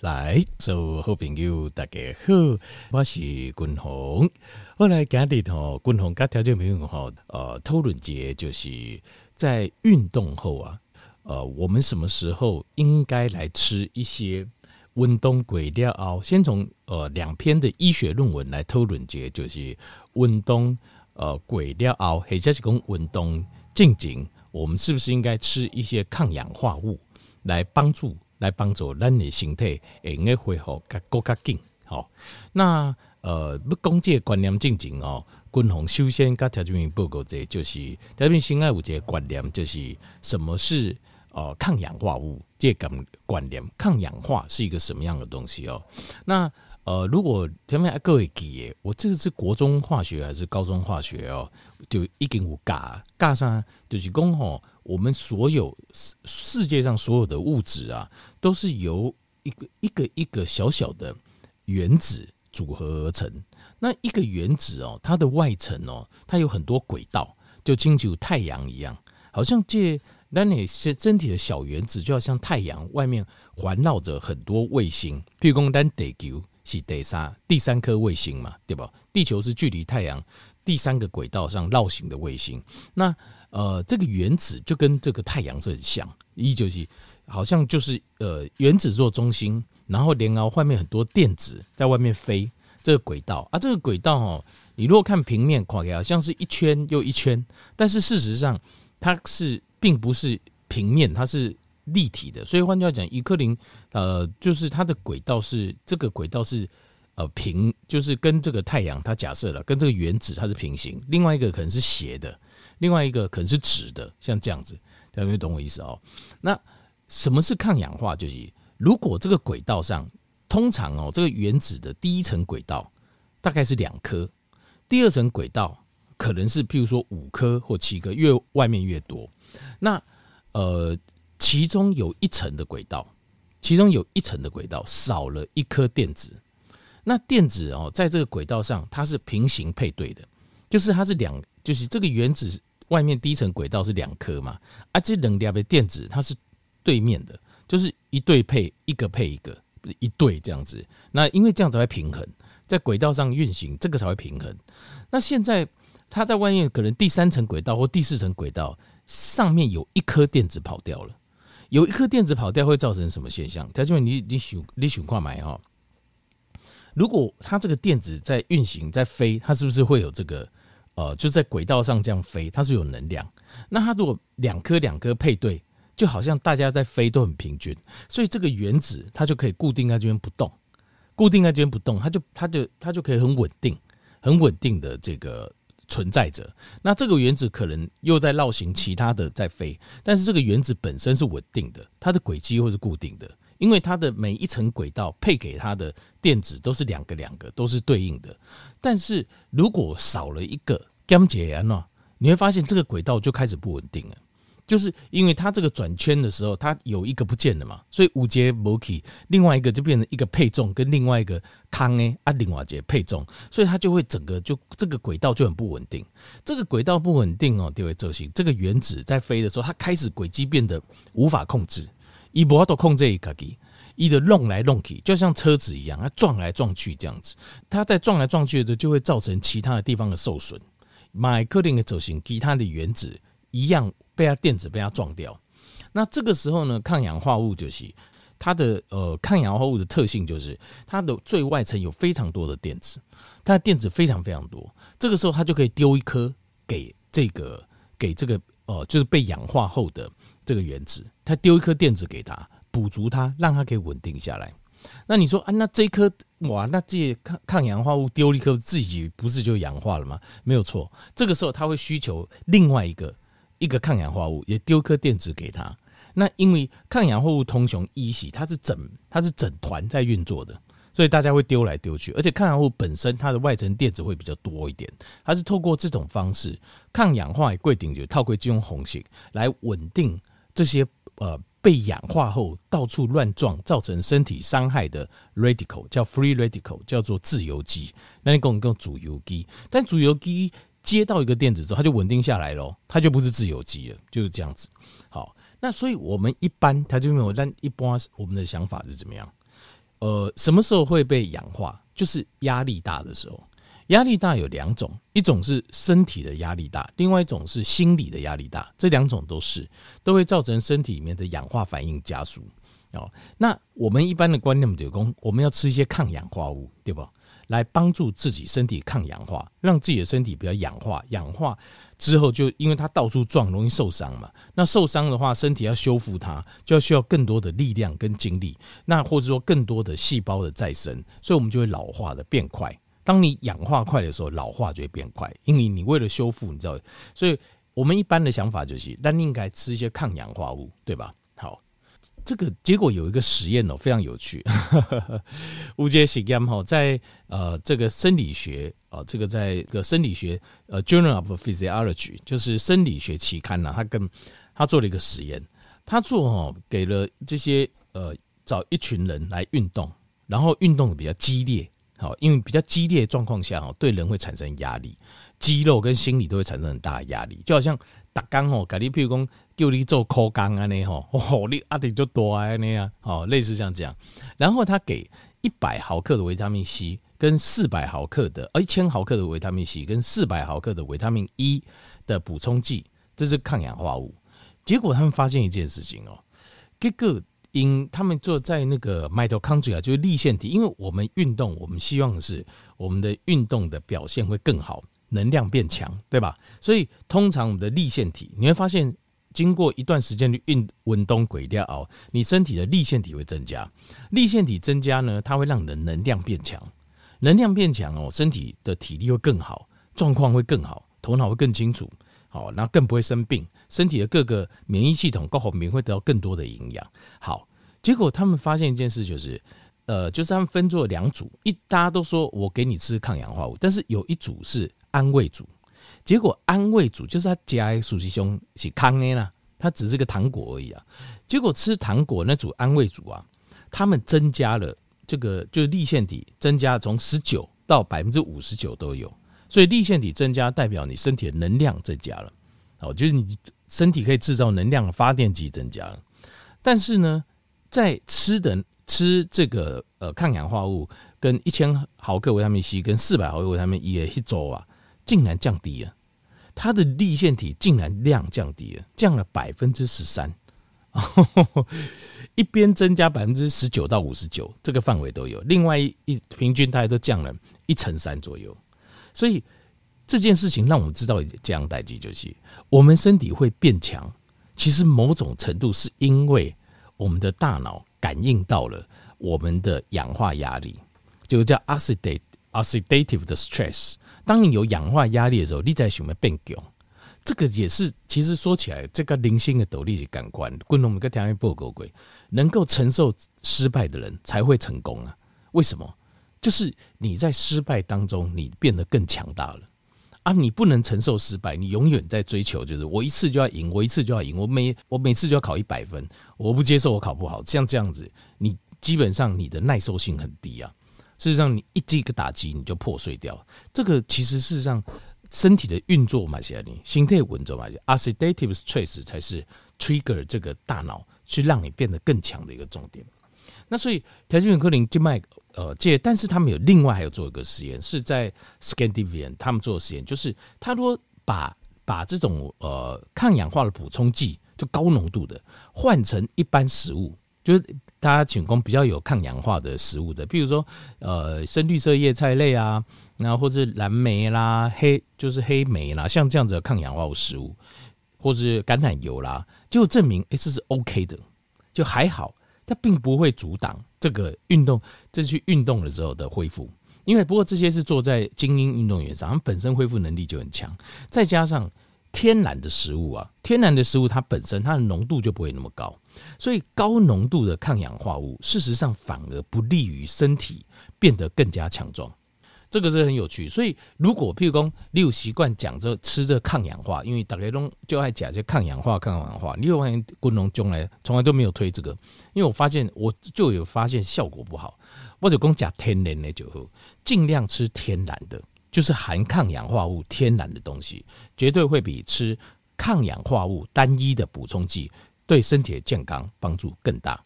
来，所有好朋友大家好，我是君宏。后来今日吼，君宏跟条件朋友吼，呃，讨论节就是在运动后啊，呃，我们什么时候应该来吃一些运动过了后，先从呃两篇的医学论文来讨论节，就是运动呃过了后，或者是讲运动进前，我们是不是应该吃一些抗氧化物来帮助？来帮助咱的身体，会用个恢复较更加紧。吼，那呃，要讲这个观念进前哦，君宏首先跟条件员报告这，就是条件先爱有一个观念，就是什么是呃抗氧化物？这个观念，抗氧化是一个什么样的东西哦？那呃，如果条件各位记诶，我这个是国中化学还是高中化学哦？就已经有加加上，就是讲吼。我们所有世世界上所有的物质啊，都是由一个一个一个小小的原子组合而成。那一个原子哦，它的外层哦，它有很多轨道，就亲像太阳一样，好像这那你是身体的小原子，就要像太阳外面环绕着很多卫星。譬如讲，咱地球是第三第三颗卫星嘛，对吧？地球是距离太阳第三个轨道上绕行的卫星。那呃，这个原子就跟这个太阳是很像，一就是好像就是呃原子做中心，然后连后外面很多电子在外面飞这个轨道啊，这个轨道哦，你如果看平面看起来像是一圈又一圈，但是事实上它是并不是平面，它是立体的。所以换句话讲，一克林呃，就是它的轨道是这个轨道是呃平，就是跟这个太阳它假设了跟这个原子它是平行，另外一个可能是斜的。另外一个可能是直的，像这样子，大家没懂我意思哦？那什么是抗氧化？就是如果这个轨道上，通常哦，这个原子的第一层轨道大概是两颗，第二层轨道可能是譬如说五颗或七颗，越外面越多。那呃，其中有一层的轨道，其中有一层的轨道少了一颗电子，那电子哦，在这个轨道上它是平行配对的，就是它是两，就是这个原子。外面第一层轨道是两颗嘛，啊，这两条的电子它是对面的，就是一对配一个配一个，一对这样子。那因为这样才会平衡，在轨道上运行，这个才会平衡。那现在它在外面可能第三层轨道或第四层轨道上面有一颗电子跑掉了，有一颗电子跑掉会造成什么现象？他就问你你想你想看买哦？如果它这个电子在运行在飞，它是不是会有这个？呃，就在轨道上这样飞，它是有能量。那它如果两颗两颗配对，就好像大家在飞都很平均，所以这个原子它就可以固定在这边不动，固定在这边不动，它就它就它就可以很稳定、很稳定的这个存在着。那这个原子可能又在绕行其他的在飞，但是这个原子本身是稳定的，它的轨迹又是固定的。因为它的每一层轨道配给它的电子都是两个两个，都是对应的。但是如果少了一个 gam 解啊，那你会发现这个轨道就开始不稳定了。就是因为它这个转圈的时候，它有一个不见了嘛，所以五节摩 key，另外一个就变成一个配重跟另外一个康诶啊，另外节配重，所以它就会整个就这个轨道就很不稳定。这个轨道不稳定哦，就会造成这个原子在飞的时候，它开始轨迹变得无法控制。伊无法度控制伊家己，伊的弄来弄去，就像车子一样，它撞来撞去这样子。它在撞来撞去的时候，就会造成其他的地方的受损。买克林的走形，其他的原子一样被它电子被它撞掉。那这个时候呢，抗氧化物就是它的呃抗氧化物的特性就是它的最外层有非常多的电子，它的电子非常非常多。这个时候它就可以丢一颗给这个给这个、呃，就是被氧化后的。这个原子，它丢一颗电子给它，补足它，让它可以稳定下来。那你说啊，那这一颗哇，那这抗抗氧化物丢一颗，自己不是就氧化了吗？没有错，这个时候它会需求另外一个一个抗氧化物，也丢颗电子给他。那因为抗氧化物通雄一起，它是整它是整团在运作的。所以大家会丢来丢去，而且抗氧化物本身它的外层电子会比较多一点，它是透过这种方式抗氧化贵顶就套柜金融红型来稳定这些呃被氧化后到处乱撞造成身体伤害的 radical 叫 free radical 叫做自由基，那你跟我讲主由基，但主由基接到一个电子之后，它就稳定下来喽，它就不是自由基了，就是这样子。好，那所以我们一般它就没有，但一般我们的想法是怎么样？呃，什么时候会被氧化？就是压力大的时候。压力大有两种，一种是身体的压力大，另外一种是心理的压力大。这两种都是都会造成身体里面的氧化反应加速。哦，那我们一般的观念就是说，我们要吃一些抗氧化物，对吧？来帮助自己身体抗氧化，让自己的身体比较氧化。氧化之后，就因为它到处撞，容易受伤嘛。那受伤的话，身体要修复它，就要需要更多的力量跟精力。那或者说更多的细胞的再生，所以我们就会老化的变快。当你氧化快的时候，老化就会变快，因为你为了修复，你知道，所以我们一般的想法就是，那你应该吃一些抗氧化物，对吧？好，这个结果有一个实验哦，非常有趣。无节实验哈，在呃这个生理学啊，这个在个生理学呃 Journal of Physiology，就是生理学期刊呐，他跟他做了一个实验，他做哦给了这些呃找一群人来运动，然后运动的比较激烈。好，因为比较激烈的状况下，哦，对人会产生压力，肌肉跟心理都会产生很大的压力，就好像打钢哦，改你譬如讲叫你做抠钢啊那吼，哦，你压力就多啊那样，哦，类似像这样。然后他给一百毫克的维他命 C 跟四百毫克的，呃一千毫克的维他命 C 跟四百毫克的维他命 E 的补充剂，这是抗氧化物。结果他们发现一件事情哦，这个。因他们做在那个 mitochondria 就是粒线体，因为我们运动，我们希望是我们的运动的表现会更好，能量变强，对吧？所以通常我们的粒线体，你会发现，经过一段时间的运运动轨道哦，你身体的粒线体会增加，粒线体增加呢，它会让你的能量变强，能量变强哦，身体的体力会更好，状况会更好，头脑会更清楚，好，那更不会生病。身体的各个免疫系统各方面会得到更多的营养。好，结果他们发现一件事，就是，呃，就是他们分做两组，一大家都说我给你吃抗氧化物，但是有一组是安慰组。结果安慰组就是他加苏西兄是康呢啦，他只是个糖果而已啊。结果吃糖果那组安慰组啊，他们增加了这个就是粒线体增加从十九到百分之五十九都有，所以粒线体增加代表你身体的能量增加了。哦，就是你。身体可以制造能量的发电机增加了，但是呢，在吃的吃这个呃抗氧化物跟一千毫克维他命 C 跟四百毫克维他命 E 的一周啊，竟然降低了，它的粒线体竟然量降低了，降了百分之十三，一边增加百分之十九到五十九，这个范围都有，另外一平均大概都降了一成三左右，所以。这件事情让我们知道这样代际就是，我们身体会变强，其实某种程度是因为我们的大脑感应到了我们的氧化压力，就叫 oxidate oxidative 的 stress。当你有氧化压力的时候，你在什么变强？这个也是其实说起来，这个零星的斗力的感官，观众们跟条件不够贵，能够承受失败的人才会成功啊？为什么？就是你在失败当中，你变得更强大了。啊，你不能承受失败，你永远在追求，就是我一次就要赢，我一次就要赢，我每我每次就要考一百分，我不接受我考不好，像这样子，你基本上你的耐受性很低啊。事实上，你一这个打击你就破碎掉，这个其实事实上身体的运作嘛，些你心态稳着嘛，Acidative Stress 才是 trigger 这个大脑去让你变得更强的一个重点。那所以条件科林静脉。呃，这但是他们有另外还有做一个实验，是在 Scandinavian 他们做的实验，就是他说把把这种呃抗氧化的补充剂，就高浓度的换成一般食物，就是大家请供比较有抗氧化的食物的，比如说呃深绿色叶菜类啊，然后或者蓝莓啦、黑就是黑莓啦，像这样子的抗氧化物食物，或是橄榄油啦，就证明哎这是 OK 的，就还好。它并不会阻挡这个运动，这去运动的时候的恢复，因为不过这些是做在精英运动员上，他们本身恢复能力就很强，再加上天然的食物啊，天然的食物它本身它的浓度就不会那么高，所以高浓度的抗氧化物事实上反而不利于身体变得更加强壮。这个是很有趣，所以如果譬如说你有习惯讲这吃这抗氧化，因为大家都就爱讲这抗氧化、抗氧化，你有发现滚龙中来从来都没有推这个，因为我发现我就有发现效果不好，我就讲讲天然的就好，尽量吃天然的，就是含抗氧化物天然的东西，绝对会比吃抗氧化物单一的补充剂对身体的健康帮助更大。